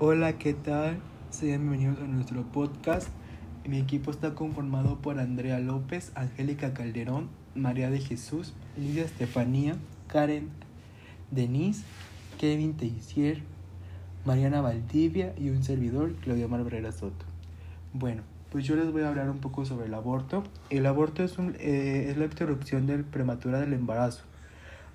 Hola, ¿qué tal? Sean bienvenidos a nuestro podcast. Mi equipo está conformado por Andrea López, Angélica Calderón, María de Jesús, Lidia Estefanía, Karen Denise, Kevin Teixier, Mariana Valdivia y un servidor, Claudia Marbrera Soto. Bueno, pues yo les voy a hablar un poco sobre el aborto. El aborto es, un, eh, es la interrupción del prematura del embarazo,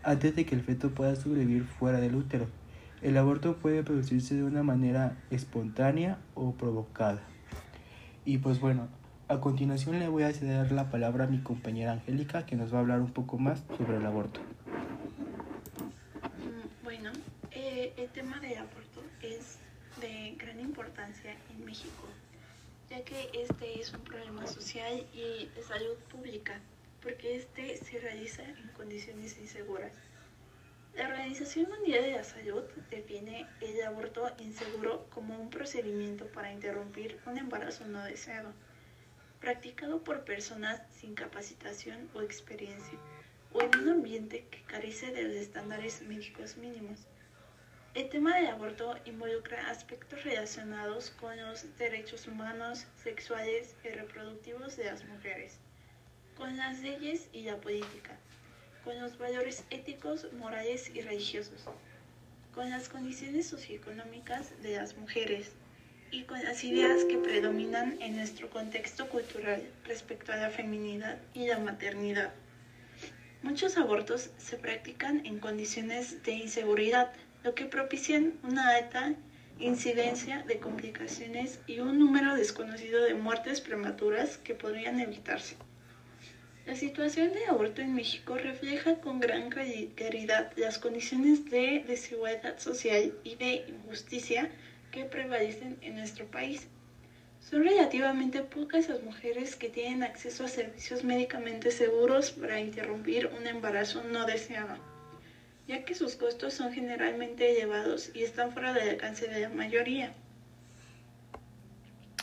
antes de que el feto pueda sobrevivir fuera del útero. El aborto puede producirse de una manera espontánea o provocada. Y pues bueno, a continuación le voy a ceder la palabra a mi compañera Angélica, que nos va a hablar un poco más sobre el aborto. Mm, bueno, eh, el tema del aborto es de gran importancia en México ya que este es un problema social y de salud pública, porque este se realiza en condiciones inseguras. La Organización Mundial de la Salud define el aborto inseguro como un procedimiento para interrumpir un embarazo no deseado, practicado por personas sin capacitación o experiencia, o en un ambiente que carece de los estándares médicos mínimos. El tema del aborto involucra aspectos relacionados con los derechos humanos, sexuales y reproductivos de las mujeres, con las leyes y la política, con los valores éticos, morales y religiosos, con las condiciones socioeconómicas de las mujeres y con las ideas que predominan en nuestro contexto cultural respecto a la feminidad y la maternidad. Muchos abortos se practican en condiciones de inseguridad, lo que propician una alta incidencia de complicaciones y un número desconocido de muertes prematuras que podrían evitarse. La situación de aborto en México refleja con gran claridad las condiciones de desigualdad social y de injusticia que prevalecen en nuestro país. Son relativamente pocas las mujeres que tienen acceso a servicios médicamente seguros para interrumpir un embarazo no deseado ya que sus costos son generalmente elevados y están fuera del alcance de la mayoría.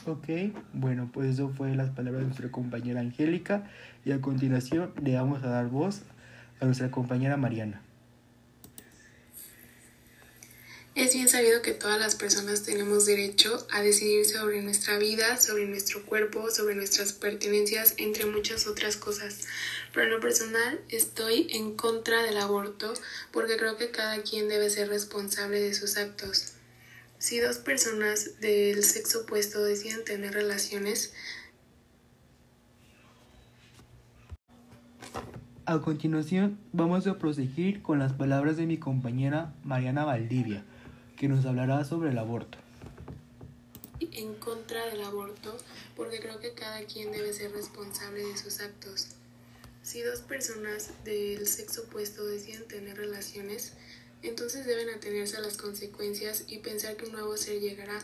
Ok, bueno, pues eso fue las palabras de nuestra compañera Angélica y a continuación le vamos a dar voz a nuestra compañera Mariana. Es bien sabido que todas las personas tenemos derecho a decidir sobre nuestra vida, sobre nuestro cuerpo, sobre nuestras pertenencias, entre muchas otras cosas. Pero en lo personal estoy en contra del aborto porque creo que cada quien debe ser responsable de sus actos. Si dos personas del sexo opuesto deciden tener relaciones, A continuación, vamos a proseguir con las palabras de mi compañera Mariana Valdivia que nos hablará sobre el aborto. En contra del aborto, porque creo que cada quien debe ser responsable de sus actos. Si dos personas del sexo opuesto deciden tener relaciones, entonces deben atenerse a las consecuencias y pensar que un nuevo ser llegará.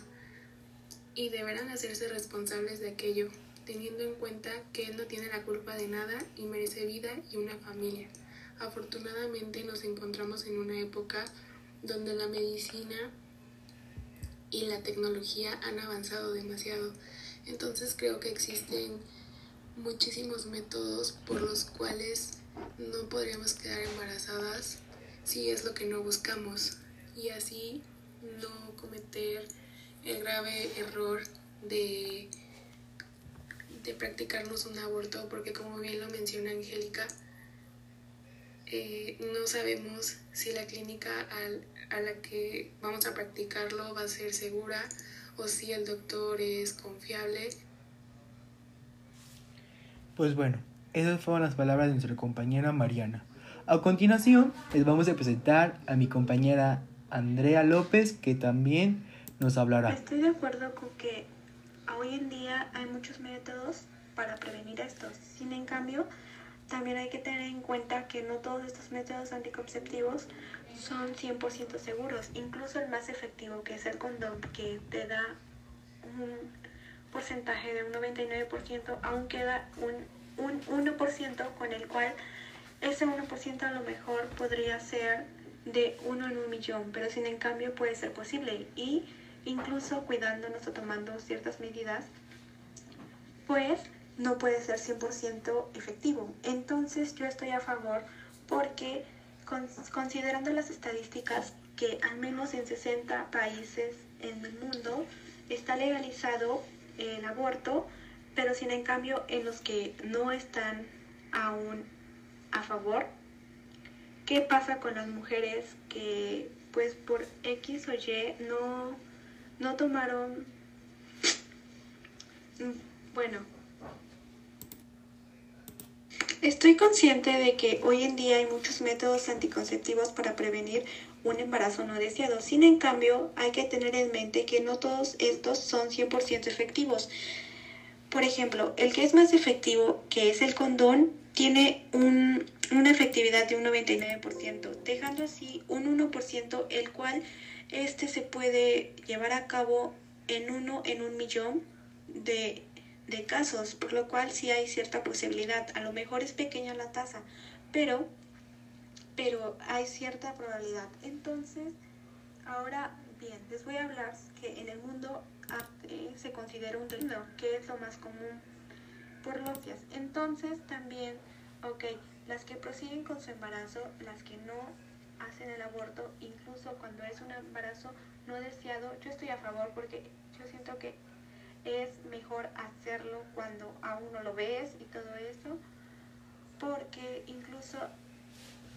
Y deberán hacerse responsables de aquello, teniendo en cuenta que él no tiene la culpa de nada y merece vida y una familia. Afortunadamente nos encontramos en una época donde la medicina y la tecnología han avanzado demasiado. Entonces creo que existen muchísimos métodos por los cuales no podríamos quedar embarazadas si es lo que no buscamos y así no cometer el grave error de, de practicarnos un aborto porque como bien lo menciona Angélica, eh, no sabemos si la clínica a la que vamos a practicarlo va a ser segura o si el doctor es confiable. Pues bueno, esas fueron las palabras de nuestra compañera Mariana. A continuación, les vamos a presentar a mi compañera Andrea López, que también nos hablará. Estoy de acuerdo con que hoy en día hay muchos métodos para prevenir esto. Sin en cambio, también hay que tener en cuenta que no todos estos métodos anticonceptivos son 100% seguros. Incluso el más efectivo, que es el condón, que te da un porcentaje de un 99%, aún queda un, un 1% con el cual ese 1% a lo mejor podría ser de uno en un millón, pero sin en cambio puede ser posible. Y incluso cuidándonos o tomando ciertas medidas, pues no puede ser 100% efectivo. Entonces yo estoy a favor porque considerando las estadísticas que al menos en 60 países en el mundo está legalizado el aborto, pero sin en cambio en los que no están aún a favor. ¿Qué pasa con las mujeres que pues por X o Y no, no tomaron, bueno, Estoy consciente de que hoy en día hay muchos métodos anticonceptivos para prevenir un embarazo no deseado. Sin en cambio, hay que tener en mente que no todos estos son 100% efectivos. Por ejemplo, el que es más efectivo, que es el condón, tiene una efectividad de un 99%, dejando así un 1%, el cual este se puede llevar a cabo en uno en un millón de, de casos, por lo cual sí hay cierta posibilidad. A lo mejor es pequeña la tasa, pero, pero hay cierta probabilidad. Entonces, ahora bien, les voy a hablar que en el mundo se considera un delito, que es lo más común por logias. Entonces también, ok, las que prosiguen con su embarazo, las que no hacen el aborto, incluso cuando es un embarazo no deseado, yo estoy a favor porque yo siento que es mejor hacerlo cuando aún no lo ves y todo eso, porque incluso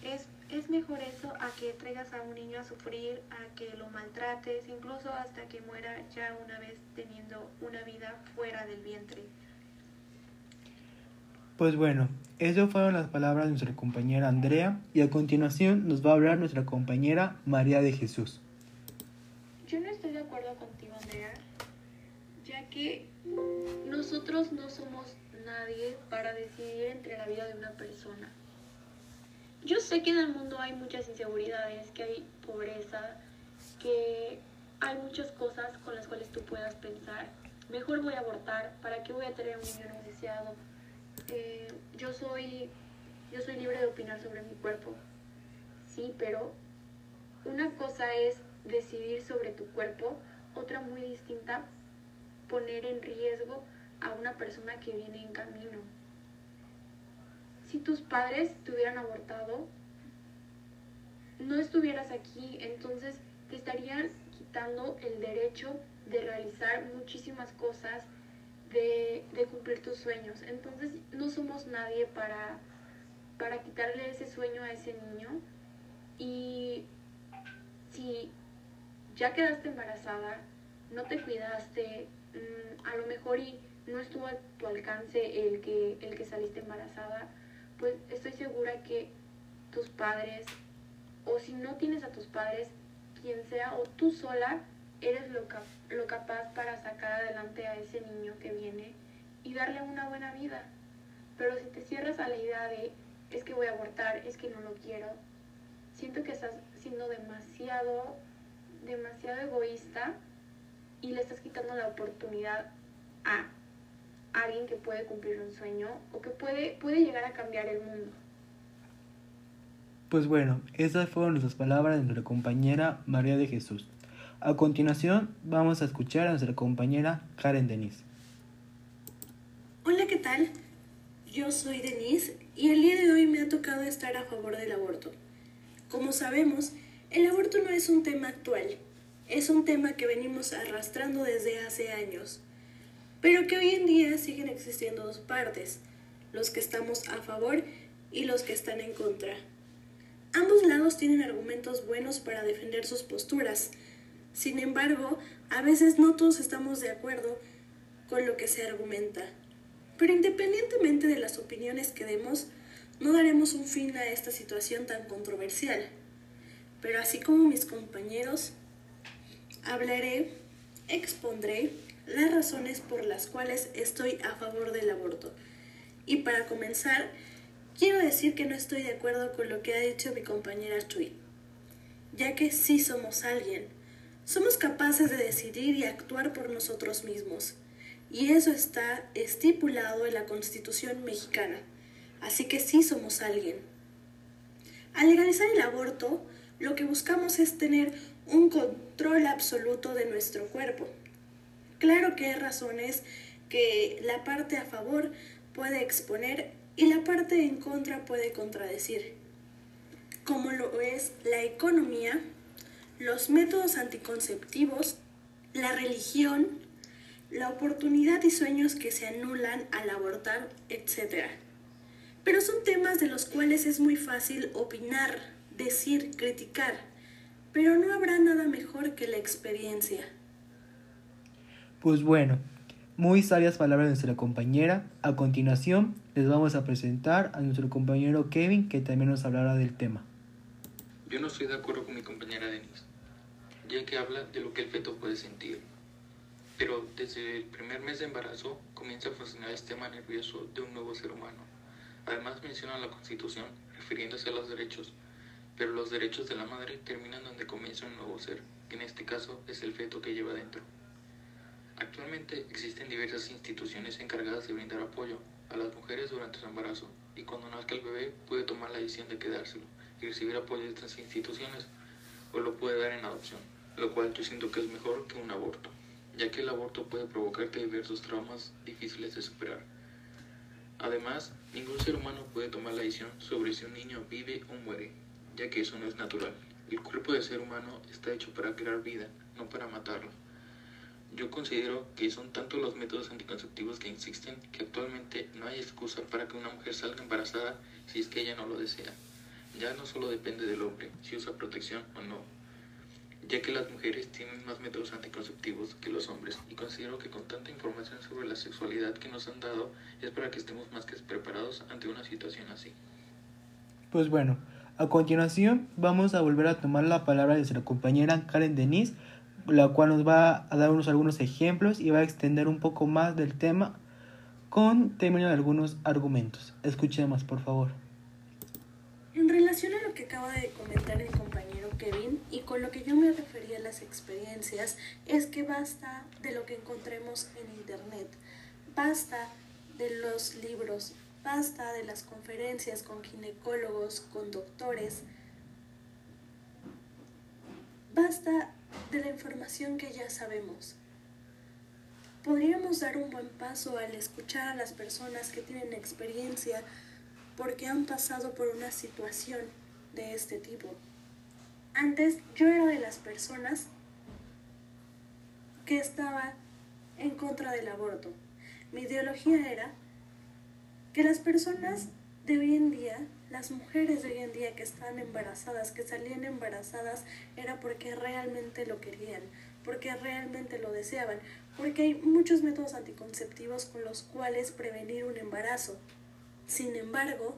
es, es mejor eso a que traigas a un niño a sufrir, a que lo maltrates, incluso hasta que muera ya una vez teniendo una vida fuera del vientre. Pues bueno, esas fueron las palabras de nuestra compañera Andrea y a continuación nos va a hablar nuestra compañera María de Jesús. Yo no estoy de acuerdo contigo, Andrea, ya que nosotros no somos nadie para decidir entre la vida de una persona. Yo sé que en el mundo hay muchas inseguridades, que hay pobreza, que hay muchas cosas con las cuales tú puedas pensar, mejor voy a abortar, ¿para qué voy a tener un niño no deseado? Yo soy yo soy libre de opinar sobre mi cuerpo. Sí, pero una cosa es decidir sobre tu cuerpo, otra muy distinta, poner en riesgo a una persona que viene en camino. Si tus padres te hubieran abortado, no estuvieras aquí, entonces te estarían quitando el derecho de realizar muchísimas cosas de, cumplir tus sueños. Entonces no somos nadie para, para quitarle ese sueño a ese niño. Y si ya quedaste embarazada, no te cuidaste, mm, a lo mejor y no estuvo a tu alcance el que, el que saliste embarazada, pues estoy segura que tus padres, o si no tienes a tus padres, quien sea, o tú sola, eres lo, lo capaz para sacar adelante a ese niño que viene y darle una buena vida. Pero si te cierras a la idea de es que voy a abortar, es que no lo quiero, siento que estás siendo demasiado, demasiado egoísta y le estás quitando la oportunidad a alguien que puede cumplir un sueño o que puede, puede llegar a cambiar el mundo. Pues bueno, esas fueron nuestras palabras de nuestra compañera María de Jesús. A continuación vamos a escuchar a nuestra compañera Karen Denise. Hola, ¿qué tal? Yo soy Denise y el día de hoy me ha tocado estar a favor del aborto. Como sabemos, el aborto no es un tema actual, es un tema que venimos arrastrando desde hace años, pero que hoy en día siguen existiendo dos partes, los que estamos a favor y los que están en contra. Ambos lados tienen argumentos buenos para defender sus posturas, sin embargo, a veces no todos estamos de acuerdo con lo que se argumenta. Pero independientemente de las opiniones que demos, no daremos un fin a esta situación tan controversial. Pero así como mis compañeros, hablaré, expondré las razones por las cuales estoy a favor del aborto. Y para comenzar, quiero decir que no estoy de acuerdo con lo que ha dicho mi compañera Chuy, ya que sí somos alguien, somos capaces de decidir y actuar por nosotros mismos. Y eso está estipulado en la Constitución mexicana. Así que sí somos alguien. Al legalizar el aborto, lo que buscamos es tener un control absoluto de nuestro cuerpo. Claro que hay razones que la parte a favor puede exponer y la parte en contra puede contradecir, como lo es la economía, los métodos anticonceptivos, la religión, la oportunidad y sueños que se anulan al abortar, etc. Pero son temas de los cuales es muy fácil opinar, decir, criticar, pero no habrá nada mejor que la experiencia. Pues bueno, muy sabias palabras de nuestra compañera. A continuación, les vamos a presentar a nuestro compañero Kevin, que también nos hablará del tema. Yo no estoy de acuerdo con mi compañera Denise, ya que habla de lo que el feto puede sentir. Pero desde el primer mes de embarazo comienza a funcionar el sistema nervioso de un nuevo ser humano. Además menciona la Constitución refiriéndose a los derechos, pero los derechos de la madre terminan donde comienza un nuevo ser, que en este caso es el feto que lleva dentro. Actualmente existen diversas instituciones encargadas de brindar apoyo a las mujeres durante su embarazo y cuando nazca el bebé puede tomar la decisión de quedárselo recibir apoyo de estas instituciones o lo puede dar en adopción, lo cual yo siento que es mejor que un aborto, ya que el aborto puede provocarte diversos traumas difíciles de superar. Además, ningún ser humano puede tomar la decisión sobre si un niño vive o muere, ya que eso no es natural. El cuerpo del ser humano está hecho para crear vida, no para matarlo. Yo considero que son tantos los métodos anticonceptivos que existen que actualmente no hay excusa para que una mujer salga embarazada si es que ella no lo desea. Ya no solo depende del hombre si usa protección o no, ya que las mujeres tienen más métodos anticonceptivos que los hombres y considero que con tanta información sobre la sexualidad que nos han dado es para que estemos más que preparados ante una situación así. Pues bueno, a continuación vamos a volver a tomar la palabra de nuestra compañera Karen Denise, la cual nos va a dar unos, algunos ejemplos y va a extender un poco más del tema con término de algunos argumentos. Escuchemos, por favor. En relación a lo que acaba de comentar el compañero Kevin y con lo que yo me refería a las experiencias, es que basta de lo que encontremos en Internet, basta de los libros, basta de las conferencias con ginecólogos, con doctores, basta de la información que ya sabemos. Podríamos dar un buen paso al escuchar a las personas que tienen experiencia porque han pasado por una situación de este tipo. Antes yo era de las personas que estaba en contra del aborto. Mi ideología era que las personas de hoy en día, las mujeres de hoy en día que estaban embarazadas, que salían embarazadas, era porque realmente lo querían, porque realmente lo deseaban, porque hay muchos métodos anticonceptivos con los cuales prevenir un embarazo. Sin embargo,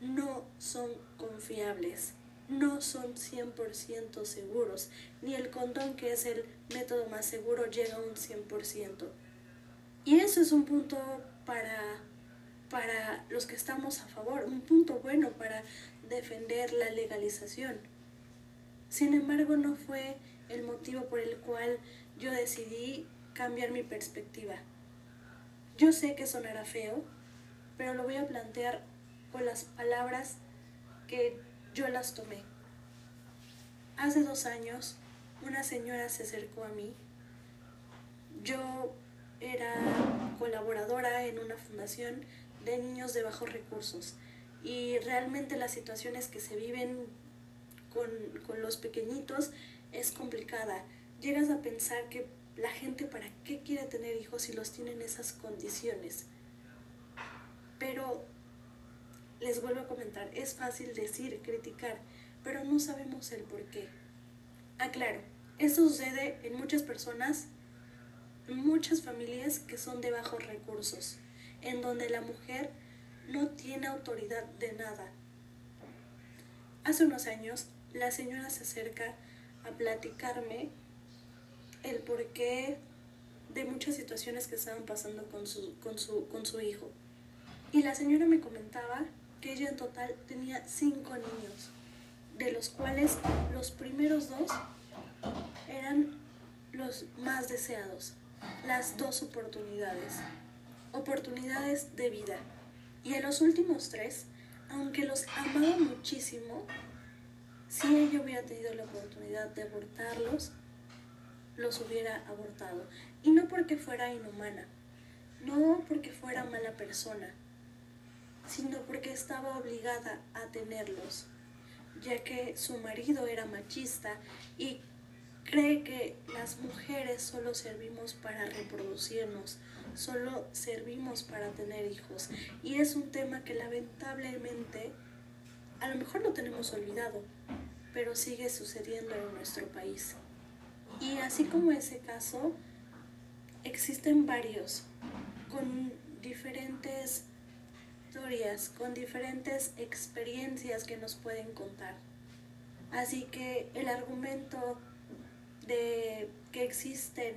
no son confiables, no son 100% seguros, ni el condón, que es el método más seguro, llega a un 100%. Y eso es un punto para, para los que estamos a favor, un punto bueno para defender la legalización. Sin embargo, no fue el motivo por el cual yo decidí cambiar mi perspectiva. Yo sé que sonará feo, pero lo voy a plantear con las palabras que yo las tomé. Hace dos años, una señora se acercó a mí. Yo era colaboradora en una fundación de niños de bajos recursos y realmente las situaciones que se viven con, con los pequeñitos es complicada. Llegas a pensar que la gente para qué quiere tener hijos si los tiene en esas condiciones. Pero les vuelvo a comentar, es fácil decir, criticar, pero no sabemos el por qué. Aclaro, esto sucede en muchas personas, en muchas familias que son de bajos recursos, en donde la mujer no tiene autoridad de nada. Hace unos años, la señora se acerca a platicarme el porqué de muchas situaciones que estaban pasando con su, con su, con su hijo. Y la señora me comentaba que ella en total tenía cinco niños, de los cuales los primeros dos eran los más deseados, las dos oportunidades, oportunidades de vida. Y en los últimos tres, aunque los amaba muchísimo, si ella hubiera tenido la oportunidad de abortarlos, los hubiera abortado. Y no porque fuera inhumana, no porque fuera mala persona, sino porque estaba obligada a tenerlos, ya que su marido era machista y cree que las mujeres solo servimos para reproducirnos, solo servimos para tener hijos. Y es un tema que lamentablemente a lo mejor lo tenemos olvidado, pero sigue sucediendo en nuestro país. Y así como ese caso, existen varios con diferentes con diferentes experiencias que nos pueden contar. Así que el argumento de que existen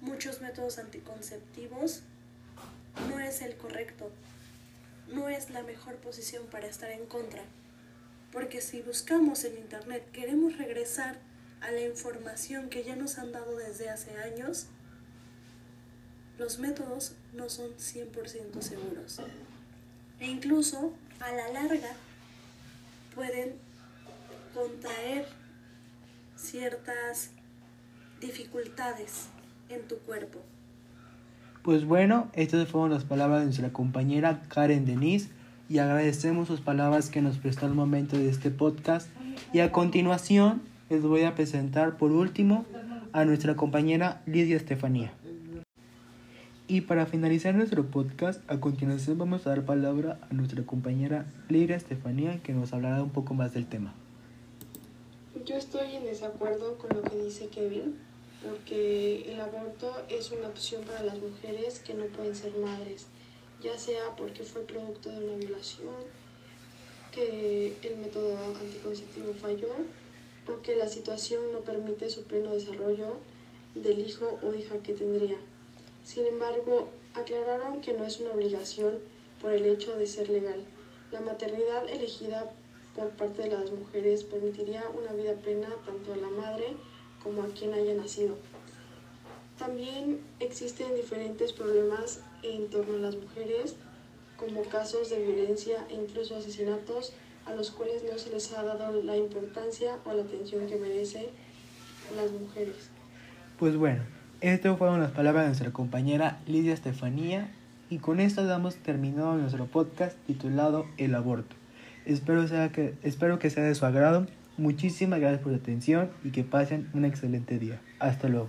muchos métodos anticonceptivos no es el correcto, no es la mejor posición para estar en contra. Porque si buscamos en Internet, queremos regresar a la información que ya nos han dado desde hace años, los métodos no son 100% seguros. E incluso a la larga pueden contraer ciertas dificultades en tu cuerpo. Pues bueno, estas fueron las palabras de nuestra compañera Karen Denise y agradecemos sus palabras que nos prestó al momento de este podcast. Y a continuación les voy a presentar por último a nuestra compañera Lidia Estefanía. Y para finalizar nuestro podcast, a continuación vamos a dar palabra a nuestra compañera Lidia Estefanía que nos hablará un poco más del tema. Yo estoy en desacuerdo con lo que dice Kevin, porque el aborto es una opción para las mujeres que no pueden ser madres, ya sea porque fue producto de una violación, que el método anticonceptivo falló o que la situación no permite su pleno desarrollo del hijo o hija que tendría. Sin embargo, aclararon que no es una obligación por el hecho de ser legal. La maternidad elegida por parte de las mujeres permitiría una vida plena tanto a la madre como a quien haya nacido. También existen diferentes problemas en torno a las mujeres, como casos de violencia e incluso asesinatos a los cuales no se les ha dado la importancia o la atención que merecen las mujeres. Pues bueno, estas fueron las palabras de nuestra compañera Lidia Estefanía y con esto damos terminado nuestro podcast titulado El aborto. Espero, que, espero que sea de su agrado. Muchísimas gracias por su atención y que pasen un excelente día. Hasta luego.